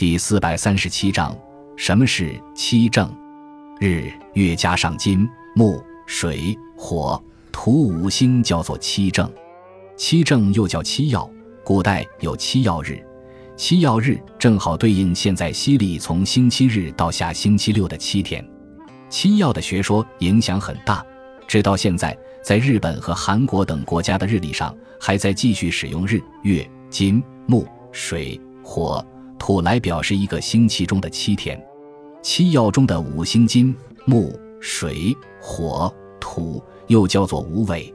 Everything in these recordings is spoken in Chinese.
第四百三十七章：什么是七正？日月加上金木水火土五星叫做七正。七正又叫七曜，古代有七曜日。七曜日正好对应现在西历从星期日到下星期六的七天。七曜的学说影响很大，直到现在，在日本和韩国等国家的日历上，还在继续使用日月金木水火土来表示一个星期中的七天。七曜中的五星金木水火土又叫做五尾，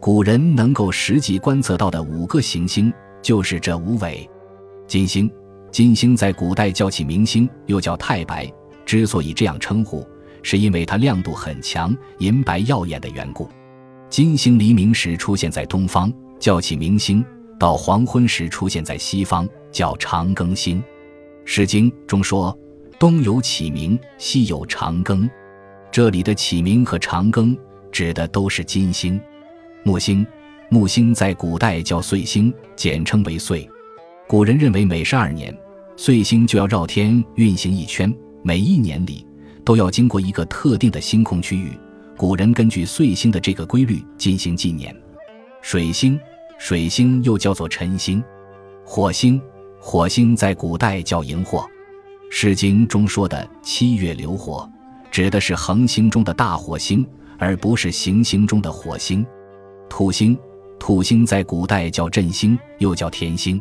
古人能够实际观测到的五个行星就是这五尾。金星，金星在古代叫起明星，又叫太白。之所以这样称呼，是因为它亮度很强，银白耀眼的缘故。金星黎明时出现在东方，叫起明星；到黄昏时出现在西方，叫长庚星。《诗经》中说：“东有启明，西有长庚。”这里的启明和长庚指的都是金星。木星，木星在古代叫岁星，简称为岁。古人认为，每十二年，岁星就要绕天运行一圈，每一年里都要经过一个特定的星空区域。古人根据岁星的这个规律进行纪念。水星，水星又叫做辰星。火星，火星在古代叫荧惑。《诗经》中说的“七月流火”，指的是恒星中的大火星，而不是行星中的火星。土星，土星在古代叫镇星，又叫天星。